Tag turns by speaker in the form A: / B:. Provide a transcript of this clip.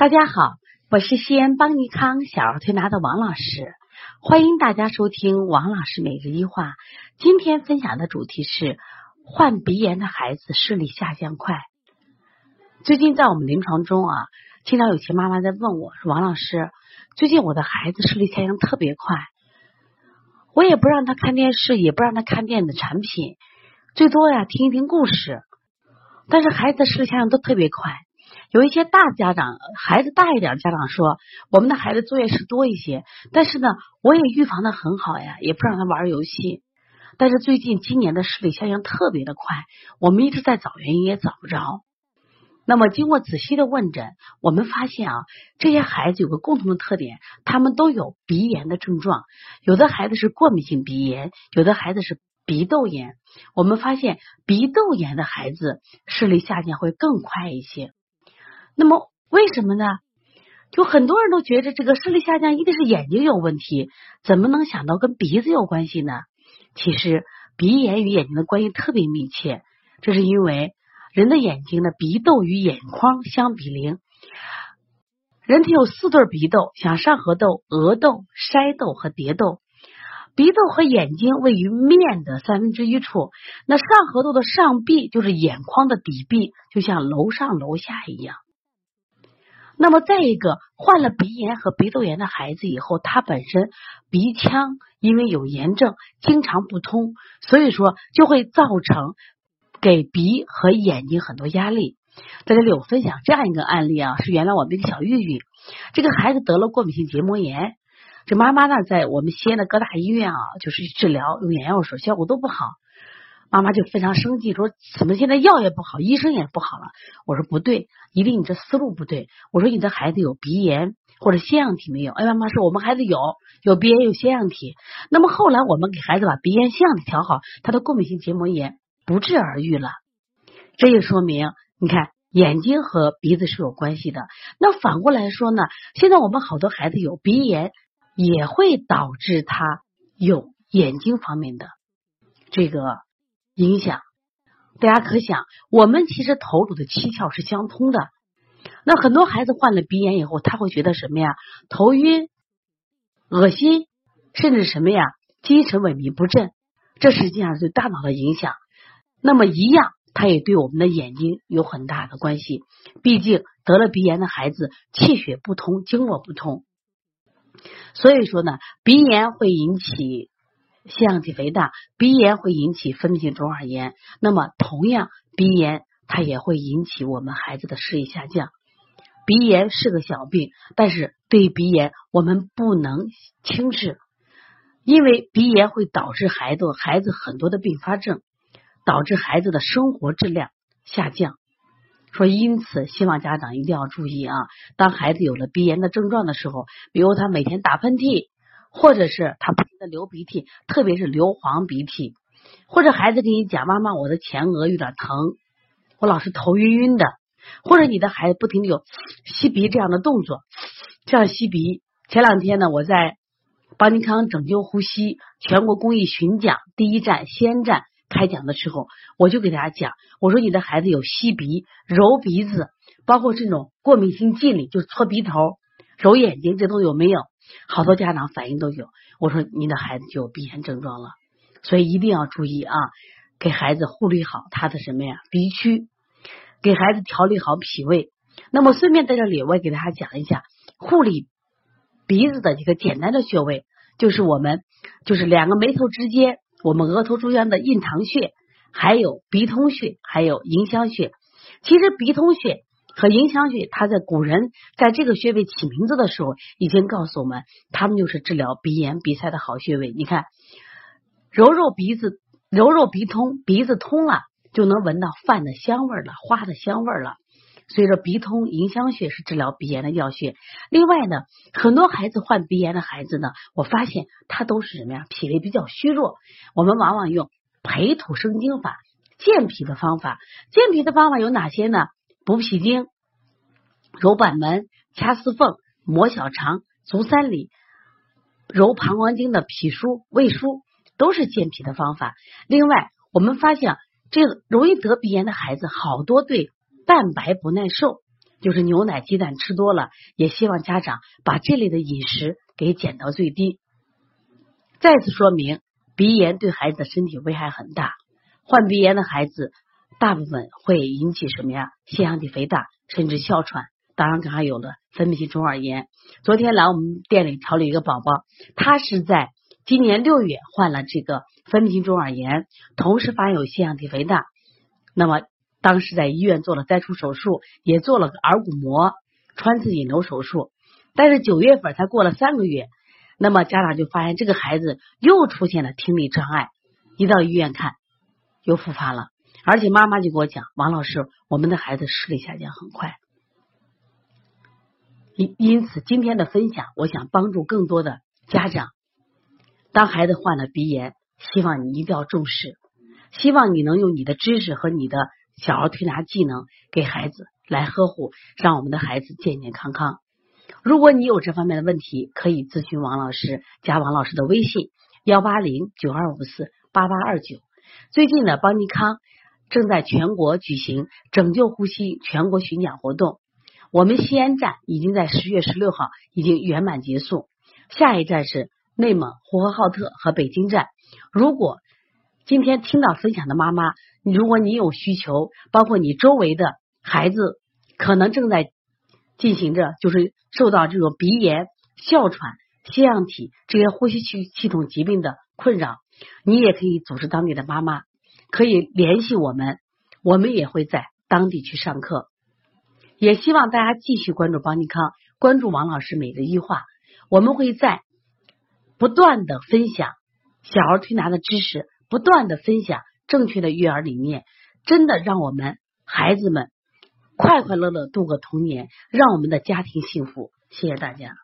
A: 大家好，我是西安邦尼康小儿推拿的王老师，欢迎大家收听王老师每日一话。今天分享的主题是患鼻炎的孩子视力下降快。最近在我们临床中啊，经常有些妈妈在问我说：“王老师，最近我的孩子视力下降特别快，我也不让他看电视，也不让他看电子产品，最多呀听一听故事，但是孩子的视力下降都特别快。”有一些大家长，孩子大一点，家长说我们的孩子作业是多一些，但是呢，我也预防的很好呀，也不让他玩游戏。但是最近今年的视力下降特别的快，我们一直在找原因也找不着。那么经过仔细的问诊，我们发现啊，这些孩子有个共同的特点，他们都有鼻炎的症状，有的孩子是过敏性鼻炎，有的孩子是鼻窦炎。我们发现鼻窦炎的孩子视力下降会更快一些。那么为什么呢？就很多人都觉得这个视力下降一定是眼睛有问题，怎么能想到跟鼻子有关系呢？其实鼻炎与眼睛的关系特别密切，这是因为人的眼睛的鼻窦与眼眶相比邻。人体有四对鼻窦，像上颌窦、额窦、筛窦和蝶窦。鼻窦和眼睛位于面的三分之一处，那上颌窦的上壁就是眼眶的底壁，就像楼上楼下一样。那么再一个，患了鼻炎和鼻窦炎的孩子以后，他本身鼻腔因为有炎症，经常不通，所以说就会造成给鼻和眼睛很多压力。在这里我分享这样一个案例啊，是原来我们一个小玉玉，这个孩子得了过敏性结膜炎，这妈妈呢在我们西安的各大医院啊，就是治疗用眼药水，效果都不好。妈妈就非常生气，说怎么现在药也不好，医生也不好了。我说不对，一定你这思路不对。我说你的孩子有鼻炎或者腺样体没有？哎，妈妈说我们孩子有，有鼻炎有腺样体。那么后来我们给孩子把鼻炎腺样体调好，他的过敏性结膜炎不治而愈了。这也说明，你看眼睛和鼻子是有关系的。那反过来说呢，现在我们好多孩子有鼻炎，也会导致他有眼睛方面的这个。影响，大家可想，我们其实头颅的七窍是相通的。那很多孩子患了鼻炎以后，他会觉得什么呀？头晕、恶心，甚至什么呀？精神萎靡不振。这实际上是对大脑的影响。那么一样，它也对我们的眼睛有很大的关系。毕竟得了鼻炎的孩子，气血不通，经络不通，所以说呢，鼻炎会引起。腺样体肥大，鼻炎会引起分泌性中耳炎。那么，同样鼻炎它也会引起我们孩子的视力下降。鼻炎是个小病，但是对鼻炎我们不能轻视，因为鼻炎会导致孩子孩子很多的并发症，导致孩子的生活质量下降。说因此，希望家长一定要注意啊！当孩子有了鼻炎的症状的时候，比如他每天打喷嚏。或者是他不停的流鼻涕，特别是流黄鼻涕，或者孩子跟你讲妈妈我的前额有点疼，我老是头晕晕的，或者你的孩子不停的有吸鼻这样的动作，这样吸鼻。前两天呢，我在邦尼康拯救呼吸全国公益巡讲第一站西安站开讲的时候，我就给大家讲，我说你的孩子有吸鼻、揉鼻子，包括这种过敏性肌理，就是搓鼻头、揉眼睛，这都有没有？好多家长反应都有，我说你的孩子就有鼻炎症状了，所以一定要注意啊，给孩子护理好他的什么呀鼻区，给孩子调理好脾胃。那么顺便在这里我也给大家讲一下护理鼻子的一个简单的穴位，就是我们就是两个眉头之间，我们额头中央的印堂穴，还有鼻通穴，还有迎香穴。其实鼻通穴。和迎香穴，它在古人在这个穴位起名字的时候，已经告诉我们，他们就是治疗鼻炎鼻塞的好穴位。你看，揉揉鼻子，揉揉鼻通，鼻子通了，就能闻到饭的香味了，花的香味了。所以说，鼻通迎香穴是治疗鼻炎的要穴。另外呢，很多孩子患鼻炎的孩子呢，我发现他都是什么呀？脾胃比较虚弱。我们往往用培土生精法，健脾的方法。健脾的方法有哪些呢？补脾经、揉板门、掐四缝、摩小肠、足三里、揉膀胱经的脾腧、胃腧，都是健脾的方法。另外，我们发现这个容易得鼻炎的孩子，好多对蛋白不耐受，就是牛奶、鸡蛋吃多了，也希望家长把这类的饮食给减到最低。再次说明，鼻炎对孩子的身体危害很大。患鼻炎的孩子，大部分会引起什么呀？腺样体肥大，甚至哮喘。当然，还有了分泌性中耳炎。昨天来我们店里调理一个宝宝，他是在今年六月患了这个分泌性中耳炎，同时发现有腺样体肥大。那么当时在医院做了摘除手术，也做了个耳骨膜穿刺引流手术。但是九月份才过了三个月，那么家长就发现这个孩子又出现了听力障碍，一到医院看又复发了，而且妈妈就给我讲，王老师，我们的孩子视力下降很快。因因此，今天的分享，我想帮助更多的家长。当孩子患了鼻炎，希望你一定要重视，希望你能用你的知识和你的小儿推拿技能，给孩子来呵护，让我们的孩子健健康康。如果你有这方面的问题，可以咨询王老师，加王老师的微信幺八零九二五四八八二九。最近呢，邦尼康正在全国举行拯救呼吸全国巡讲活动。我们西安站已经在十月十六号已经圆满结束，下一站是内蒙呼和浩特和北京站。如果今天听到分享的妈妈，如果你有需求，包括你周围的孩子可能正在进行着，就是受到这种鼻炎、哮喘、腺样体这些呼吸区系统疾病的困扰，你也可以组织当地的妈妈，可以联系我们，我们也会在当地去上课。也希望大家继续关注邦尼康，关注王老师每日一话。我们会在不断的分享小儿推拿的知识，不断的分享正确的育儿理念，真的让我们孩子们快快乐乐度过童年，让我们的家庭幸福。谢谢大家。